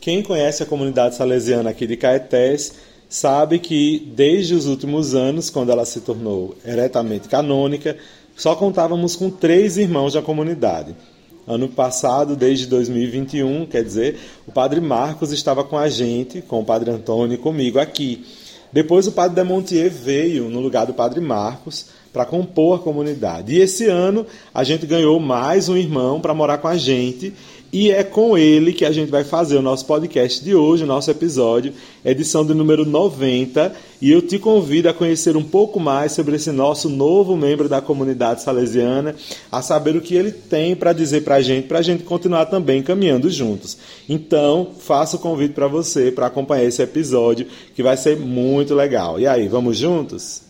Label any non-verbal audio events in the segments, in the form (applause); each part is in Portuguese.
Quem conhece a comunidade salesiana aqui de Caetés sabe que desde os últimos anos, quando ela se tornou eretamente canônica, só contávamos com três irmãos da comunidade. Ano passado, desde 2021, quer dizer, o padre Marcos estava com a gente, com o padre Antônio e comigo aqui. Depois o padre Demontier veio no lugar do padre Marcos para compor a comunidade. E esse ano a gente ganhou mais um irmão para morar com a gente e é com ele que a gente vai fazer o nosso podcast de hoje, o nosso episódio, edição de número 90. E eu te convido a conhecer um pouco mais sobre esse nosso novo membro da comunidade salesiana, a saber o que ele tem para dizer para a gente, para a gente continuar também caminhando juntos. Então, faço o convite para você para acompanhar esse episódio, que vai ser muito legal. E aí, vamos juntos?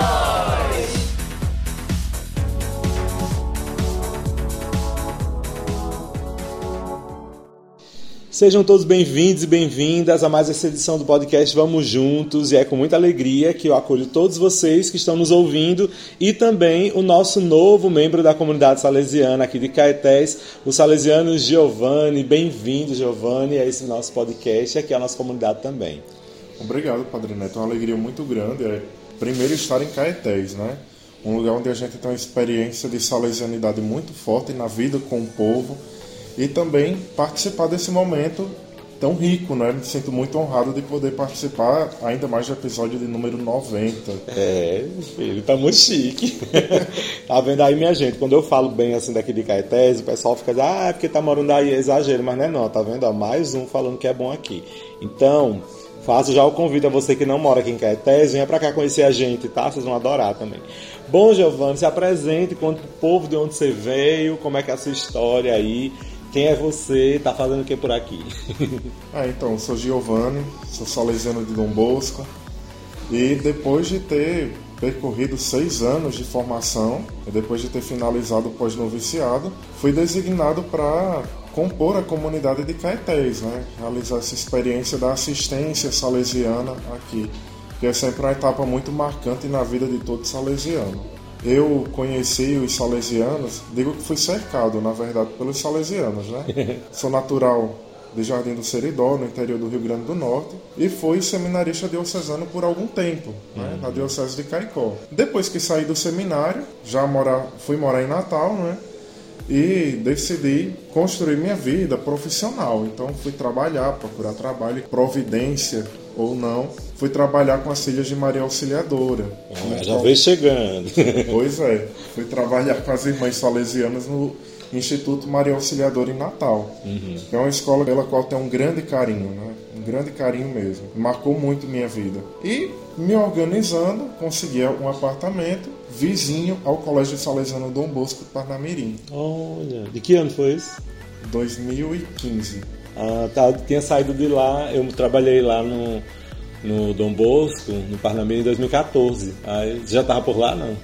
Sejam todos bem-vindos e bem-vindas a mais essa edição do podcast Vamos Juntos. E é com muita alegria que eu acolho todos vocês que estão nos ouvindo e também o nosso novo membro da comunidade salesiana aqui de Caetés, o salesiano Giovanni. Bem-vindo, Giovanni, a esse nosso podcast e aqui a nossa comunidade também. Obrigado, Padre Neto. É uma alegria muito grande. É, primeiro, estar em Caetés, né? Um lugar onde a gente tem uma experiência de salesianidade muito forte na vida com o povo e também participar desse momento tão rico, né? Me sinto muito honrado de poder participar ainda mais do episódio de número 90. É, filho, tá muito chique. (laughs) tá vendo aí, minha gente? Quando eu falo bem assim daqui de Caetés, o pessoal fica dizendo, ah, é porque tá morando aí, é exagero, mas não é não, tá vendo? Ó, mais um falando que é bom aqui. Então, faço já o convite a você que não mora aqui em Caetés, venha pra cá conhecer a gente, tá? Vocês vão adorar também. Bom, Giovanni, se apresente, conta pro povo de onde você veio, como é que é a sua história aí. Quem é você? Tá fazendo o que por aqui? Ah, (laughs) então, sou Giovanni, sou salesiano de Dom Bosco e depois de ter percorrido seis anos de formação, e depois de ter finalizado o pós-noviciado, fui designado para compor a comunidade de Caetés, né? realizar essa experiência da assistência salesiana aqui, que é sempre uma etapa muito marcante na vida de todo salesiano. Eu conheci os salesianos, digo que fui cercado, na verdade, pelos salesianos, né? (laughs) Sou natural de Jardim do Seridó, no interior do Rio Grande do Norte, e fui seminarista diocesano por algum tempo, né, na Diocese de Caicó. Depois que saí do seminário, já morar, fui morar em Natal, né, e decidi construir minha vida profissional. Então fui trabalhar, procurar trabalho, providência ou não, fui trabalhar com as filhas de Maria Auxiliadora. Ah, já veio chegando. (laughs) Pois é, fui trabalhar com as irmãs salesianas no Instituto Maria Auxiliadora em Natal. É uma escola pela qual tenho um grande carinho, né? Um grande carinho mesmo. Marcou muito minha vida. E me organizando, consegui um apartamento vizinho ao Colégio Salesiano Dom Bosco de Parnamirim. Olha, de que ano foi isso? 2015. Ah, tá, eu tinha saído de lá, eu trabalhei lá no, no Dom Bosco, no Parnamirim em 2014. Aí, você já tava por lá, não?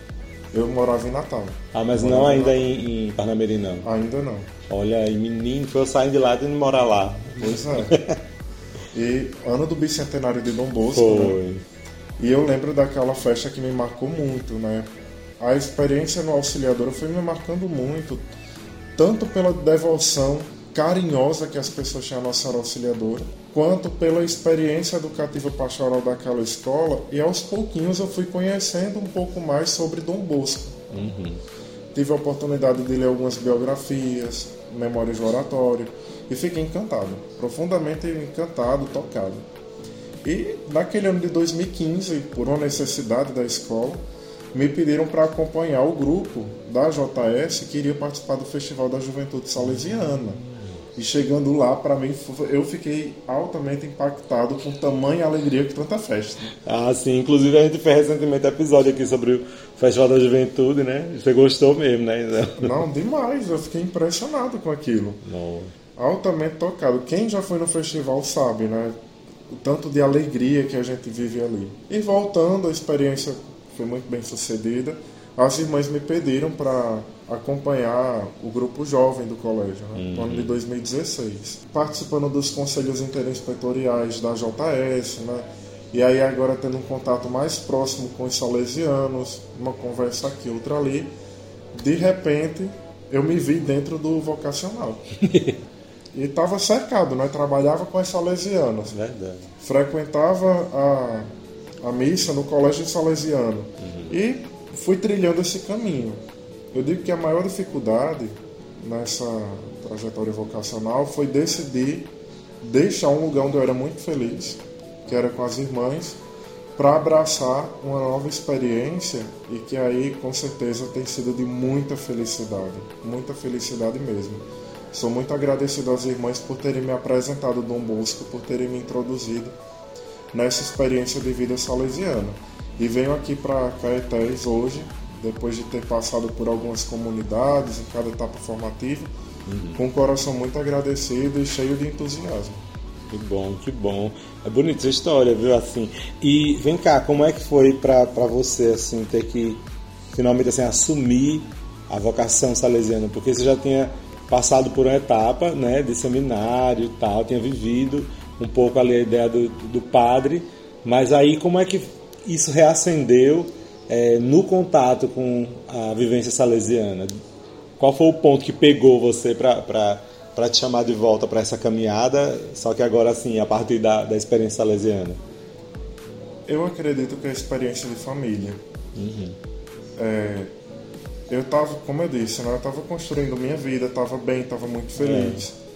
Eu morava em Natal. Ah, mas não ainda em em, Parnamirim, não. Ainda não. Olha aí, menino, foi eu saindo de lá e indo morar lá. Pois é. E ano do bicentenário de Dom Bosco, né? Foi. E eu lembro daquela festa que me marcou muito, né? A experiência no Auxiliadora foi me marcando muito, tanto pela devoção carinhosa que as pessoas tinham à Nossa Senhora Auxiliadora, quanto pela experiência educativa pastoral daquela escola, e aos pouquinhos eu fui conhecendo um pouco mais sobre Dom Bosco. Tive a oportunidade de ler algumas biografias, memórias de oratório, e fiquei encantado, profundamente encantado, tocado. E naquele ano de 2015, por uma necessidade da escola, me pediram para acompanhar o grupo da JS que iria participar do Festival da Juventude Salesiana. E chegando lá, para mim, eu fiquei altamente impactado com tamanha alegria que tanta festa. Ah, sim. Inclusive a gente fez recentemente um episódio aqui sobre o Festival da Juventude, né? Você gostou mesmo, né? (laughs) Não, demais, eu fiquei impressionado com aquilo. Não. Altamente tocado. Quem já foi no festival sabe, né? O tanto de alegria que a gente vive ali. E voltando, a experiência foi muito bem sucedida. As irmãs me pediram para acompanhar o grupo jovem do colégio, né, no ano de 2016, participando dos conselhos interinspetoriais da JS, né, e aí agora tendo um contato mais próximo com os salesianos, uma conversa aqui, outra ali, de repente eu me vi dentro do vocacional. (laughs) e estava cercado, né? Trabalhava com as salesianas. Verdade. Frequentava a, a missa no colégio salesiano. Uhum. E fui trilhando esse caminho. Eu digo que a maior dificuldade nessa trajetória vocacional foi decidir deixar um lugar onde eu era muito feliz, que era com as irmãs, para abraçar uma nova experiência e que aí com certeza tem sido de muita felicidade, muita felicidade mesmo. Sou muito agradecido às irmãs por terem me apresentado Dom Bosco, por terem me introduzido nessa experiência de vida salesiana. E venho aqui para Caetés hoje, depois de ter passado por algumas comunidades em cada etapa formativa, uhum. com o coração muito agradecido e cheio de entusiasmo. Que bom, que bom. É bonita essa história, viu? Assim. E vem cá, como é que foi para você assim ter que finalmente assim assumir a vocação salesiana? Porque você já tinha passado por uma etapa, né, de seminário e tal, tinha vivido um pouco ali a ideia do, do padre, mas aí como é que isso reacendeu é, no contato com a vivência salesiana? Qual foi o ponto que pegou você para te chamar de volta para essa caminhada, só que agora assim, a partir da, da experiência salesiana? Eu acredito que é a experiência de família. Uhum. É, eu estava, como eu disse, né, eu estava construindo minha vida, estava bem, estava muito feliz. É.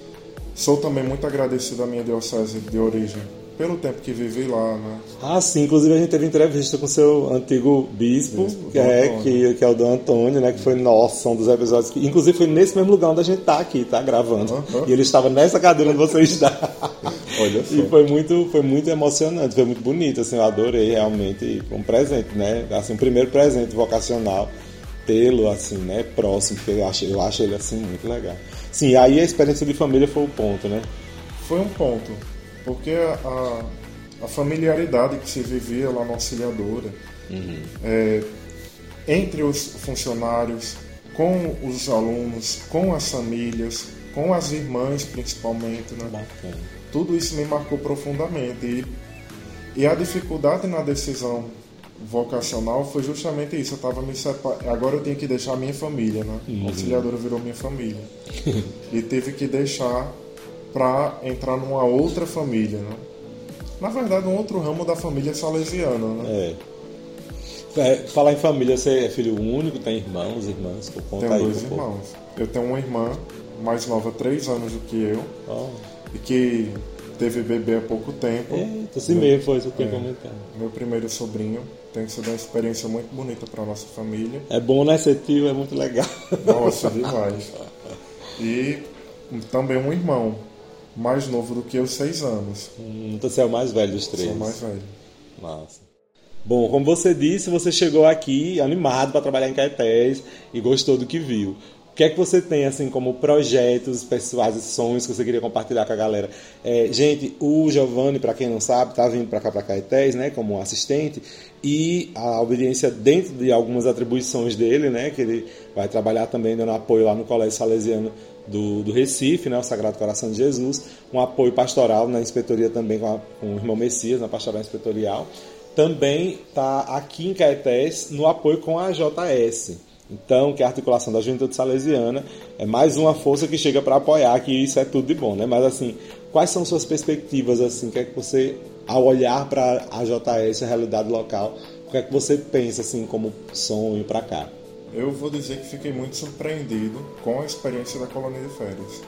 Sou também muito agradecido à minha diocese de origem pelo tempo que vivi lá, né? Ah, sim. Inclusive a gente teve entrevista com seu antigo bispo, bispo que, é, que, que, é o do Antônio, né? Que foi, nossa, um dos episódios que... Inclusive foi nesse mesmo lugar onde a gente tá aqui, tá? Gravando. Uhum. E ele estava nessa cadeira onde você está. (laughs) Olha só. E foi muito, foi muito emocionante, foi muito bonito, assim. Eu adorei realmente. Um presente, né? Assim, o um primeiro presente vocacional tê-lo, assim, né? Próximo, porque eu acho, eu acho ele, assim, muito legal. Sim, aí a experiência de família foi o ponto, né? Foi um ponto porque a, a familiaridade que se vivia lá na auxiliadora, uhum. é, entre os funcionários, com os alunos, com as famílias, com as irmãs principalmente, né? Bacana. Tudo isso me marcou profundamente. E, e a dificuldade na decisão vocacional foi justamente isso. Eu tava me separando. Agora eu tenho que deixar a minha família, né? Uhum. A auxiliadora virou minha família. (laughs) e teve que deixar para entrar numa outra família, né? Na verdade, um outro ramo da família salesiana, né? É. é falar em família, você é filho único, tem irmãos, irmãs? Conta tenho dois irmãos. Eu tenho uma irmã mais nova, três anos do que eu, oh. e que teve bebê há pouco tempo. Eita, assim meu, mesmo foi, isso que é, comentado. Meu primeiro sobrinho. Tem sido uma experiência muito bonita para nossa família. É bom, né, ser tio? É muito legal. Nossa, demais. E também um irmão mais novo do que eu, seis anos. Hum, então você é o mais velho dos três? Sou o mais velho. Massa. Bom, como você disse, você chegou aqui animado para trabalhar em Caetés e gostou do que viu. O que é que você tem assim como projetos pessoais e sonhos que você queria compartilhar com a galera? É, gente, o Giovanni, para quem não sabe, está vindo para cá para Caetés, né, como assistente e a obediência dentro de algumas atribuições dele, né, que ele vai trabalhar também dando apoio lá no Colégio Salesiano do, do Recife, né, o Sagrado Coração de Jesus, um apoio pastoral na inspetoria também com, a, com o irmão Messias, na pastoral inspetorial. Também está aqui em Caetés no apoio com a JS. Então, que é a articulação da Juventude Salesiana é mais uma força que chega para apoiar, que isso é tudo de bom, né? Mas assim, quais são suas perspectivas assim? Que é que você, ao olhar para a JS, a realidade local, o que é que você pensa assim como sonho para cá? Eu vou dizer que fiquei muito surpreendido com a experiência da colônia de férias.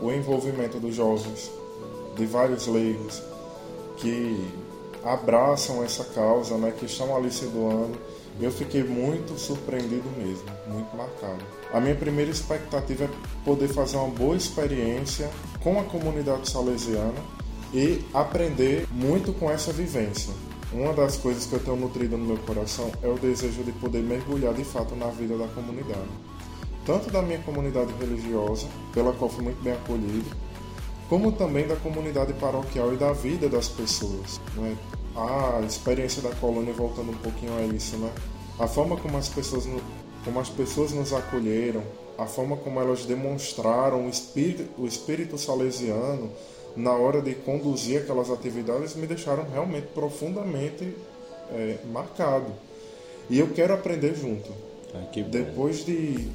O envolvimento dos jovens, de vários leigos, que abraçam essa causa, né, que estão ali se doando. Eu fiquei muito surpreendido mesmo, muito marcado. A minha primeira expectativa é poder fazer uma boa experiência com a comunidade salesiana e aprender muito com essa vivência. Uma das coisas que eu tenho nutrido no meu coração é o desejo de poder mergulhar de fato na vida da comunidade. Tanto da minha comunidade religiosa, pela qual fui muito bem acolhido, como também da comunidade paroquial e da vida das pessoas. Né? A experiência da colônia, voltando um pouquinho a isso, né? A forma como as pessoas, como as pessoas nos acolheram, a forma como elas demonstraram o espírito, o espírito salesiano na hora de conduzir aquelas atividades me deixaram realmente profundamente é, marcado. E eu quero aprender junto. Ah, Depois de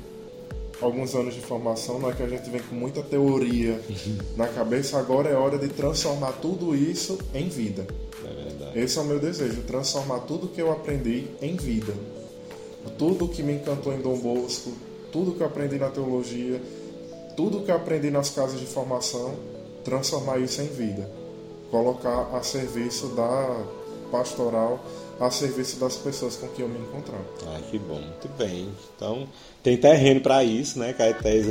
alguns anos de formação, não é que a gente vem com muita teoria (laughs) na cabeça, agora é hora de transformar tudo isso em vida. É verdade. Esse é o meu desejo, transformar tudo que eu aprendi em vida. Tudo que me encantou em Dom Bosco, tudo que eu aprendi na teologia, tudo que eu aprendi nas casas de formação, transformar isso em vida. Colocar a serviço da pastoral a serviço das pessoas com quem eu me encontrar. Ah, que bom, muito bem. Então, tem terreno para isso, né, Caetés?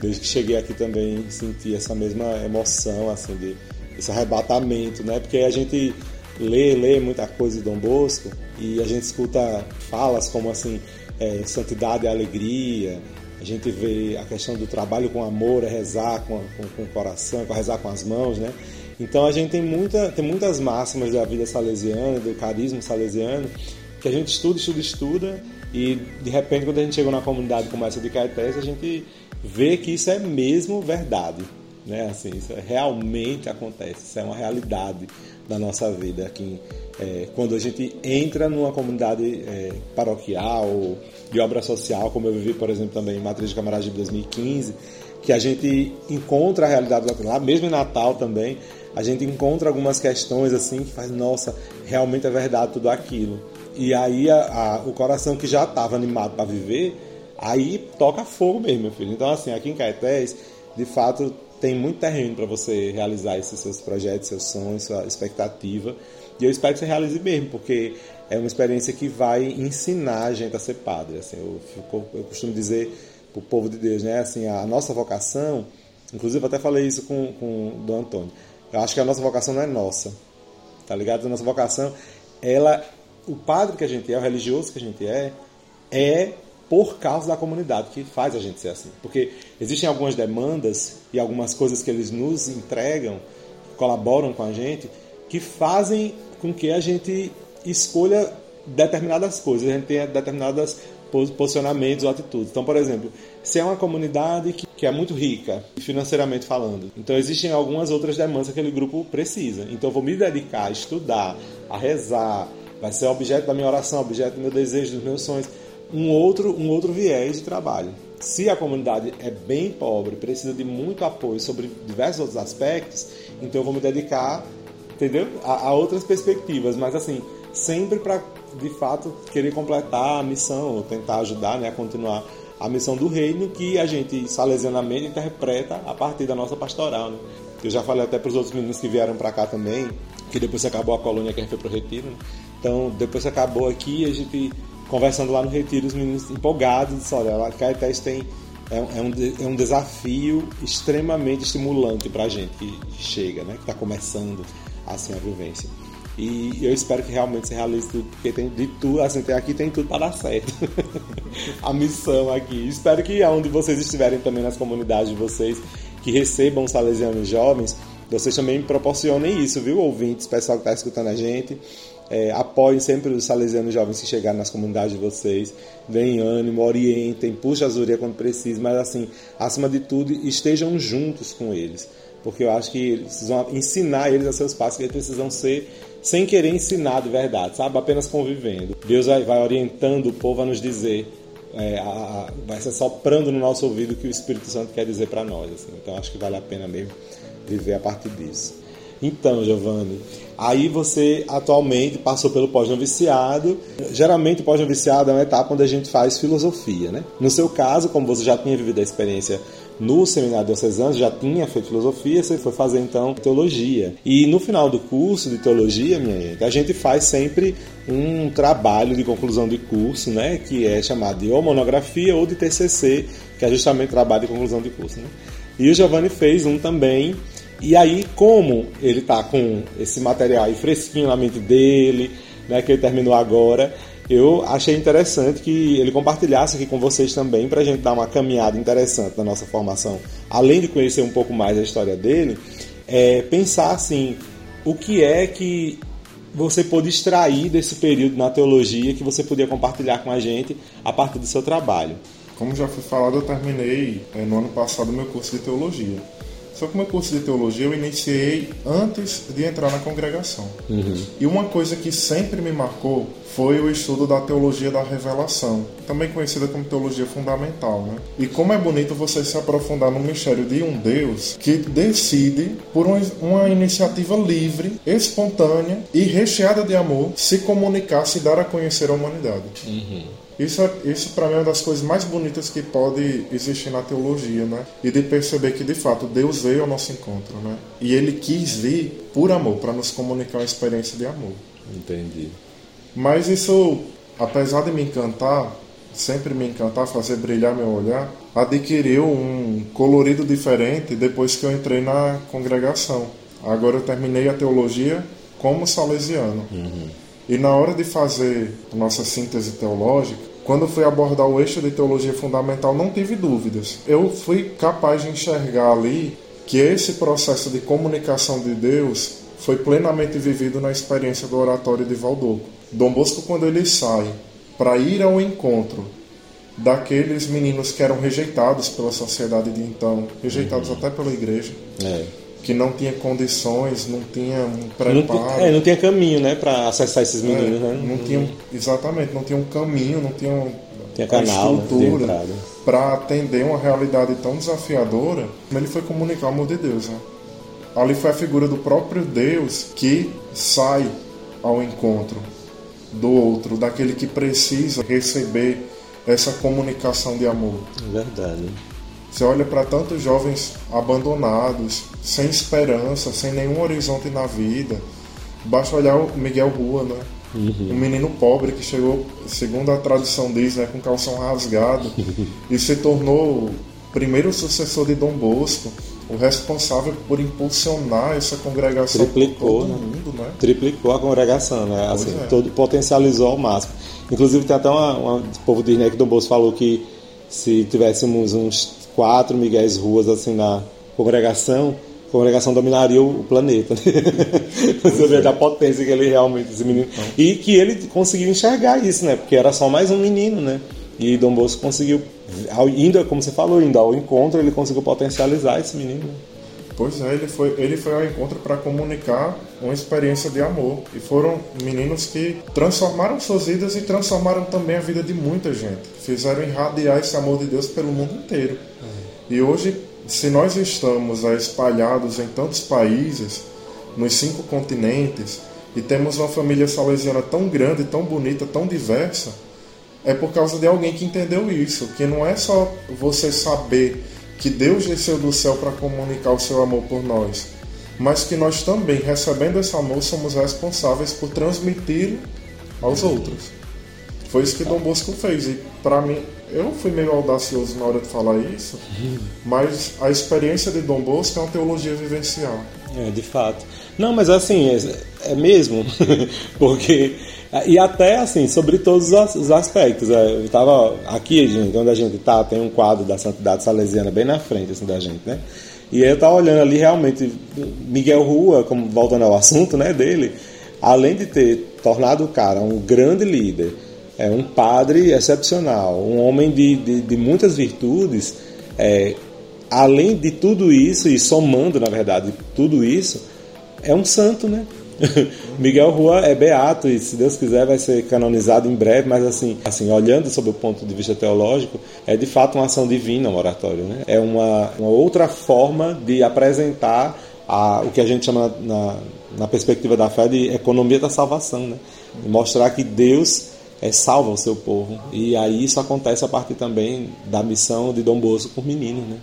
Desde que cheguei aqui também senti essa mesma emoção, assim, de esse arrebatamento, né? Porque a gente lê, lê muita coisa de Dom Bosco e a gente escuta falas como assim, é, santidade e alegria, a gente vê a questão do trabalho com amor, é rezar com, com, com o coração, é rezar com as mãos, né? Então a gente tem, muita, tem muitas máximas da vida salesiana, do carisma salesiano, que a gente estuda, estuda, estuda, e de repente quando a gente chega numa comunidade como essa de Caetés, a gente vê que isso é mesmo verdade. Né? Assim, isso realmente acontece, isso é uma realidade da nossa vida aqui. É, quando a gente entra numa comunidade é, paroquial de obra social, como eu vivi, por exemplo, também em Matriz de Camarazes de 2015, que a gente encontra a realidade lá, mesmo em Natal também, a gente encontra algumas questões assim que faz, nossa, realmente é verdade tudo aquilo. E aí a, a, o coração que já estava animado para viver, aí toca fogo mesmo, meu filho. Então assim, aqui em Caetés, de fato, tem muito terreno para você realizar esses seus projetos, seus sonhos, sua expectativa. E eu espero que você realize mesmo, porque é uma experiência que vai ensinar a gente a ser padre. Assim, eu, eu costumo dizer para o povo de Deus, né? Assim, a nossa vocação, inclusive eu até falei isso com, com o Dom Antônio, eu acho que a nossa vocação não é nossa, tá ligado? A nossa vocação, ela, o padre que a gente é, o religioso que a gente é, é por causa da comunidade que faz a gente ser assim. Porque existem algumas demandas e algumas coisas que eles nos entregam, colaboram com a gente, que fazem com que a gente escolha determinadas coisas, a gente tenha determinadas posicionamentos ou atitudes. Então, por exemplo, se é uma comunidade que, que é muito rica, financeiramente falando, então existem algumas outras demandas que aquele grupo precisa. Então, eu vou me dedicar a estudar, a rezar, vai ser objeto da minha oração, objeto do meu desejo, dos meus sonhos, um outro, um outro viés de trabalho. Se a comunidade é bem pobre, precisa de muito apoio sobre diversos outros aspectos, então eu vou me dedicar, entendeu? A, a outras perspectivas, mas assim, sempre para de fato querer completar a missão, ou tentar ajudar né, a continuar a missão do reino que a gente salesianamente interpreta a partir da nossa pastoral. Né? Eu já falei até para os outros meninos que vieram para cá também, que depois que acabou a colônia que a gente foi para o retiro. Né? Então, depois que acabou aqui, a gente conversando lá no retiro, os meninos empolgados, disse, olha, a Caetés tem é, é, um, é um desafio extremamente estimulante para a gente que chega, né? que está começando assim a vivência. E eu espero que realmente se realize tudo, porque tem de tudo, assim, tem, aqui tem tudo para dar certo. (laughs) a missão aqui. Espero que aonde vocês estiverem também nas comunidades de vocês, que recebam salesianos jovens, vocês também proporcionem isso, viu, ouvintes, pessoal que está escutando a gente. É, apoiem sempre os salesianos jovens que chegarem nas comunidades de vocês, deem ânimo, orientem, puxem a zuria quando precisa, mas assim, acima de tudo, estejam juntos com eles, porque eu acho que eles vão ensinar eles a seus passos que eles precisam ser sem querer ensinar de verdade, sabe? Apenas convivendo. Deus vai, vai orientando o povo a nos dizer, é, a, a, vai ser soprando no nosso ouvido o que o Espírito Santo quer dizer para nós. Assim. Então acho que vale a pena mesmo viver a partir disso. Então, Giovanni, aí você atualmente passou pelo pós-noviciado. Geralmente, o pós-noviciado é uma etapa onde a gente faz filosofia, né? No seu caso, como você já tinha vivido a experiência no seminário diocesano, já tinha feito filosofia, você foi fazer então teologia. E no final do curso de teologia, minha gente, a gente faz sempre um trabalho de conclusão de curso, né, que é chamado de ou monografia ou de TCC, que é justamente trabalho de conclusão de curso, né? E o Giovanni fez um também. E aí, como ele está com esse material aí fresquinho na mente dele, né, que ele terminou agora, eu achei interessante que ele compartilhasse aqui com vocês também para a gente dar uma caminhada interessante na nossa formação. Além de conhecer um pouco mais a história dele, é, pensar assim, o que é que você pôde extrair desse período na teologia que você podia compartilhar com a gente a partir do seu trabalho? Como já foi falado, eu terminei é, no ano passado meu curso de teologia. Só que o meu curso de teologia eu iniciei antes de entrar na congregação. Uhum. E uma coisa que sempre me marcou foi o estudo da teologia da revelação, também conhecida como teologia fundamental. Né? E como é bonito você se aprofundar no mistério de um Deus que decide, por uma iniciativa livre, espontânea e recheada de amor, se comunicar, se dar a conhecer à humanidade. Uhum. Isso, isso para mim é uma das coisas mais bonitas que pode existir na teologia, né? E de perceber que de fato Deus veio ao nosso encontro, né? E Ele quis vir por amor, para nos comunicar uma experiência de amor. Entendi. Mas isso, apesar de me encantar, sempre me encantar, fazer brilhar meu olhar, adquiriu um colorido diferente depois que eu entrei na congregação. Agora eu terminei a teologia como salesiano. Uhum. E na hora de fazer a nossa síntese teológica, quando fui abordar o eixo de teologia fundamental, não tive dúvidas. Eu fui capaz de enxergar ali que esse processo de comunicação de Deus foi plenamente vivido na experiência do oratório de Valdoco. Dom Bosco, quando ele sai para ir ao encontro daqueles meninos que eram rejeitados pela sociedade de então, rejeitados uhum. até pela igreja, é que não tinha condições, não tinha um preparo. Não, é, não tinha caminho, né, para acessar esses meninos, é, né? Não tinha, exatamente, não tinha um caminho, não tinha, um, tinha canal, né, estrutura para atender uma realidade tão desafiadora. Ele foi comunicar o amor de Deus, né? Ali foi a figura do próprio Deus que sai ao encontro do outro, daquele que precisa receber essa comunicação de amor. É verdade. Você olha para tantos jovens abandonados, sem esperança, sem nenhum horizonte na vida. Basta olhar o Miguel Rua, né? Uhum. Um menino pobre que chegou, segundo a tradição diz, né, com calção rasgado (laughs) e se tornou o primeiro sucessor de Dom Bosco, o responsável por impulsionar essa congregação Triplicou, né? mundo, né? Triplicou a congregação, né? Assim, é. todo, potencializou ao máximo. Inclusive tem até uma, uma o povo diz né, que Dom Bosco falou que se tivéssemos uns quatro Miguéis Ruas assim na congregação, a congregação dominaria o planeta. (laughs) Você vê da potência que ele realmente, esse menino. E que ele conseguiu enxergar isso, né? Porque era só mais um menino, né? E Dom Bosco conseguiu, indo, como você falou, indo ao encontro, ele conseguiu potencializar esse menino. Pois é, ele foi, ele foi ao encontro para comunicar uma experiência de amor. E foram meninos que transformaram suas vidas e transformaram também a vida de muita gente. Fizeram irradiar esse amor de Deus pelo mundo inteiro. E hoje, se nós estamos espalhados em tantos países, nos cinco continentes, e temos uma família salesiana tão grande, tão bonita, tão diversa, é por causa de alguém que entendeu isso, que não é só você saber que Deus desceu do céu para comunicar o seu amor por nós, mas que nós também, recebendo esse amor, somos responsáveis por transmitir aos outros. Foi isso que Dom Bosco fez. E para mim, eu fui meio audacioso na hora de falar isso, mas a experiência de Dom Bosco é uma teologia vivencial. É, de fato. Não, mas assim, é, é mesmo, (laughs) porque e até assim, sobre todos os aspectos. É, eu estava aqui, gente, onde a gente está, tem um quadro da Santidade Salesiana bem na frente assim, da gente, né? E eu estava olhando ali realmente Miguel Rua, como voltando ao assunto, né, dele, além de ter tornado o cara um grande líder, é um padre excepcional, um homem de, de, de muitas virtudes, é, além de tudo isso e somando, na verdade, tudo isso, é um santo, né? (laughs) Miguel Rua é beato e, se Deus quiser, vai ser canonizado em breve, mas assim, assim olhando sob o ponto de vista teológico, é de fato uma ação divina o oratório. Né? É uma, uma outra forma de apresentar a, o que a gente chama, na, na perspectiva da fé, de economia da salvação. Né? Mostrar que Deus é, salva o seu povo. E aí isso acontece a partir também da missão de Dom Bosco com meninos. Né?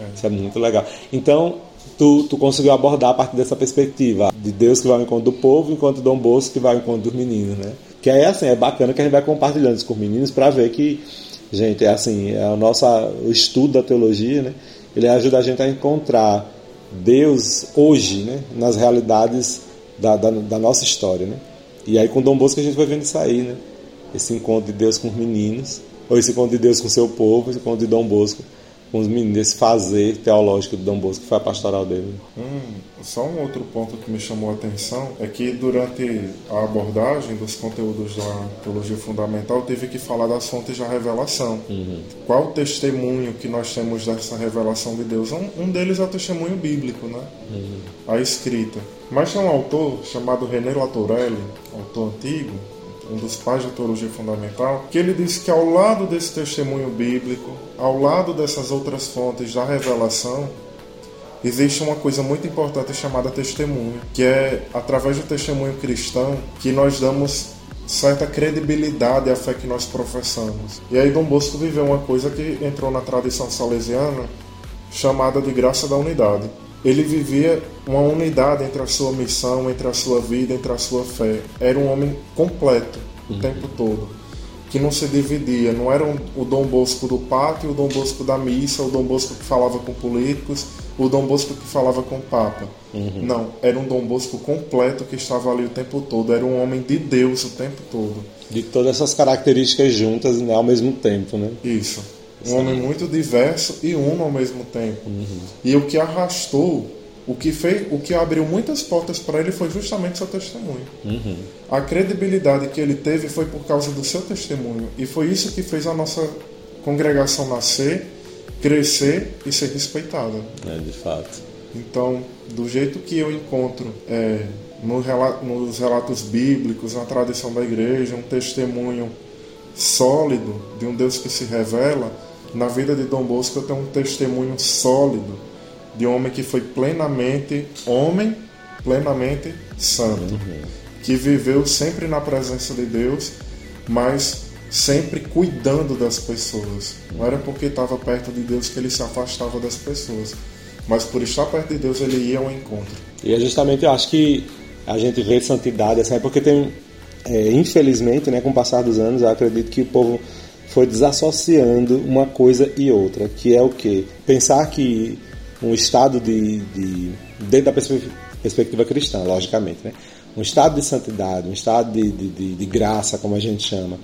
É. Isso é muito legal. Então, tu, tu conseguiu abordar a partir dessa perspectiva de Deus que vai ao encontro do povo, enquanto Dom Bosco que vai ao encontro dos meninos, né? Que é assim, é bacana que a gente vai compartilhando isso com os meninos para ver que, gente, é assim, é o nosso estudo da teologia, né? Ele ajuda a gente a encontrar Deus hoje, né? Nas realidades da, da, da nossa história, né? E aí com Dom Bosco a gente vai vendo isso aí, né? Esse encontro de Deus com os meninos, ou esse encontro de Deus com o seu povo, esse encontro de Dom Bosco com os meninos, esse fazer teológico do Dom Bosco, que foi a pastoral dele. Hum, só um outro ponto que me chamou a atenção é que durante a abordagem dos conteúdos da teologia fundamental, eu tive que falar das fontes da revelação. Uhum. Qual o testemunho que nós temos dessa revelação de Deus? Um, um deles é o testemunho bíblico, né? Uhum. A escrita. Mas tem um autor chamado René Latorelli, autor antigo, um dos pais da teologia fundamental, que ele diz que ao lado desse testemunho bíblico, ao lado dessas outras fontes da revelação, existe uma coisa muito importante chamada testemunho, que é através do testemunho cristão que nós damos certa credibilidade à fé que nós professamos. E aí Dom Bosco viveu uma coisa que entrou na tradição salesiana chamada de graça da unidade. Ele vivia uma unidade entre a sua missão, entre a sua vida, entre a sua fé. Era um homem completo o tempo todo, que não se dividia. Não era um, o Dom Bosco do pátio, o Dom Bosco da missa, o Dom Bosco que falava com políticos, o Dom Bosco que falava com o Papa. Uhum. Não, era um Dom Bosco completo que estava ali o tempo todo. Era um homem de Deus o tempo todo. De todas essas características juntas né, ao mesmo tempo, né? Isso. Um homem muito diverso e uno ao mesmo tempo. E o que arrastou, o que fez, o que abriu muitas portas para ele foi justamente seu testemunho. Uhum. A credibilidade que ele teve foi por causa do seu testemunho. E foi isso que fez a nossa congregação nascer, crescer e ser respeitada. É, de fato. Então, do jeito que eu encontro é, no rela- nos relatos bíblicos, na tradição da igreja, um testemunho sólido de um Deus que se revela, na vida de Dom Bosco eu tenho um testemunho sólido de um homem que foi plenamente homem, plenamente santo, que viveu sempre na presença de Deus, mas sempre cuidando das pessoas. Não era porque estava perto de Deus que ele se afastava das pessoas, mas por estar perto de Deus ele ia ao encontro. E é justamente, eu acho que a gente vê santidade, assim, é porque tem, é, infelizmente, né, com o passar dos anos, eu acredito que o povo foi desassociando uma coisa e outra, que é o quê? Pensar que um estado de, de dentro da perspe- perspectiva cristã, logicamente, né? Um estado de santidade, um estado de, de, de- de graça, como a gente chama,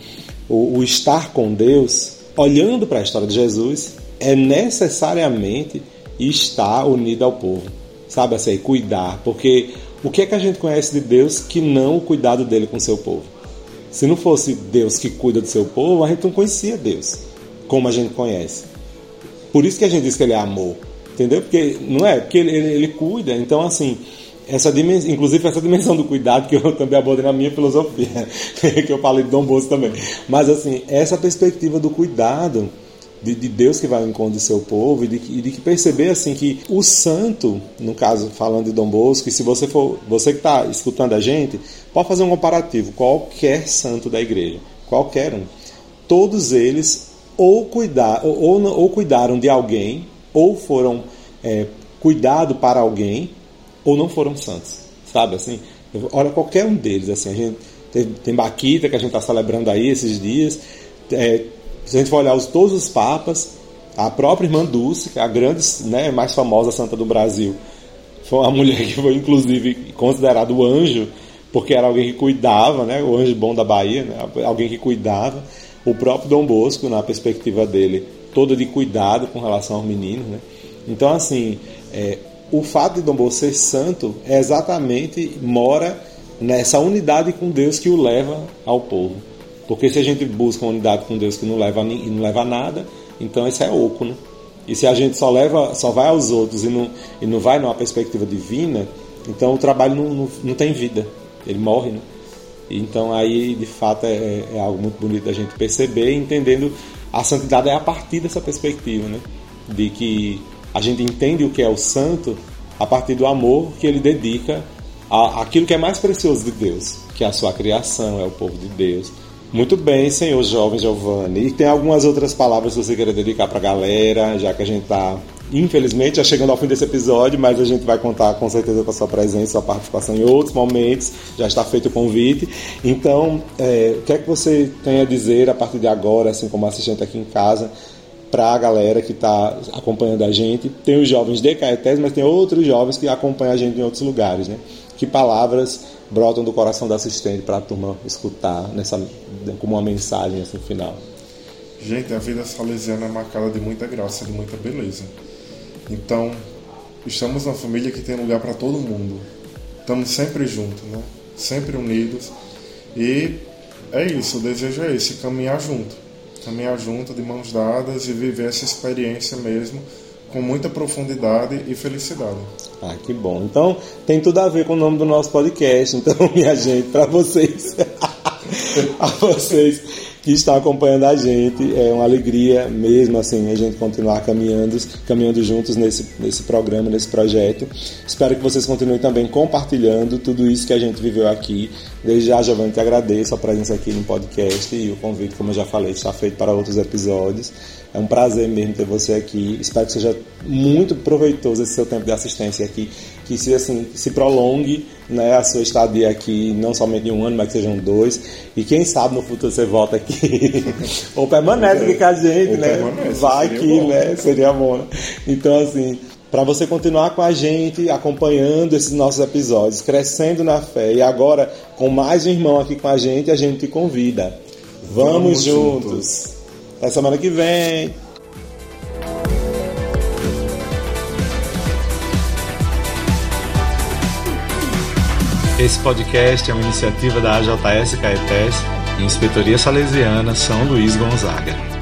o, o estar com Deus, olhando para a história de Jesus, é necessariamente estar unido ao povo, sabe assim, cuidar, porque o que é que a gente conhece de Deus que não o cuidado dele com o seu povo? Se não fosse Deus que cuida do seu povo, a gente não conhecia Deus como a gente conhece. Por isso que a gente diz que ele é amor, entendeu? Porque não é, porque ele, ele, ele cuida. Então assim, essa dimensão, inclusive essa dimensão do cuidado que eu também abordei na minha filosofia, (laughs) que eu falei de Dom Bosco também. Mas assim, essa perspectiva do cuidado de, de Deus que vai ao encontro do seu povo e de, e de que perceber assim que o santo, no caso falando de Dom Bosco, e se você for, você que está escutando a gente, pode fazer um comparativo, qualquer santo da igreja, qualquer um, todos eles ou cuidar ou, ou, ou cuidaram de alguém ou foram é, cuidado para alguém ou não foram santos, sabe assim? Olha qualquer um deles assim, a gente tem, tem Baquita que a gente está celebrando aí esses dias. É, se a gente for olhar os, todos os papas, a própria irmã Dulce, é a grande, né, mais famosa santa do Brasil, foi uma mulher que foi inclusive considerado o anjo, porque era alguém que cuidava, né, o anjo bom da Bahia, né, alguém que cuidava. O próprio Dom Bosco, na perspectiva dele, toda de cuidado com relação aos meninos, né? Então, assim, é, o fato de Dom Bosco ser santo é exatamente mora nessa unidade com Deus que o leva ao povo. Porque se a gente busca uma unidade com Deus que não leva não leva a nada, então isso é oco, né? E se a gente só leva, só vai aos outros e não, e não vai numa perspectiva divina, então o trabalho não, não, não tem vida, ele morre, né? Então aí de fato é, é algo muito bonito da gente perceber, entendendo a santidade é a partir dessa perspectiva, né? De que a gente entende o que é o santo a partir do amor que ele dedica a, aquilo que é mais precioso de Deus, que é a sua criação, é o povo de Deus. Muito bem, senhor jovem Giovanni. E tem algumas outras palavras que você queira dedicar para a galera, já que a gente está, infelizmente, já chegando ao fim desse episódio, mas a gente vai contar com certeza com a sua presença, sua participação em outros momentos. Já está feito o convite. Então, é, o que é que você tem a dizer a partir de agora, assim como assistente aqui em casa, para a galera que está acompanhando a gente? Tem os jovens de Caetés, mas tem outros jovens que acompanham a gente em outros lugares, né? Que palavras brotam do coração da assistente para a turma escutar nessa como uma mensagem assim final? Gente, a vida salesiana é marcada de muita graça, de muita beleza. Então, estamos uma família que tem lugar para todo mundo. Estamos sempre juntos, né? Sempre unidos. E é isso, o desejo é esse, caminhar junto. Caminhar junto, de mãos dadas e viver essa experiência mesmo com muita profundidade e felicidade. Ah, que bom. Então, tem tudo a ver com o nome do nosso podcast. Então, (laughs) minha gente, para vocês, (laughs) a vocês que estão acompanhando a gente, é uma alegria mesmo assim a gente continuar caminhando, caminhando juntos nesse, nesse programa, nesse projeto. Espero que vocês continuem também compartilhando tudo isso que a gente viveu aqui. Desde já, Giovanni, te agradeço a presença aqui no podcast e o convite, como eu já falei, está feito para outros episódios. É um prazer mesmo ter você aqui. Espero que seja muito proveitoso esse seu tempo de assistência aqui, que se assim se prolongue, né, a sua estadia aqui, não somente em um ano, mas que sejam dois. E quem sabe no futuro você volta aqui (laughs) ou permanece aqui com a gente, ou né? Vai aqui, bom. né? Seria bom. Né? Então assim, para você continuar com a gente, acompanhando esses nossos episódios, crescendo na fé e agora com mais um irmão aqui com a gente, a gente te convida. Vamos, Vamos juntos. juntos. Até semana que vem. Esse podcast é uma iniciativa da AJS Caetés Inspetoria Salesiana São Luís Gonzaga.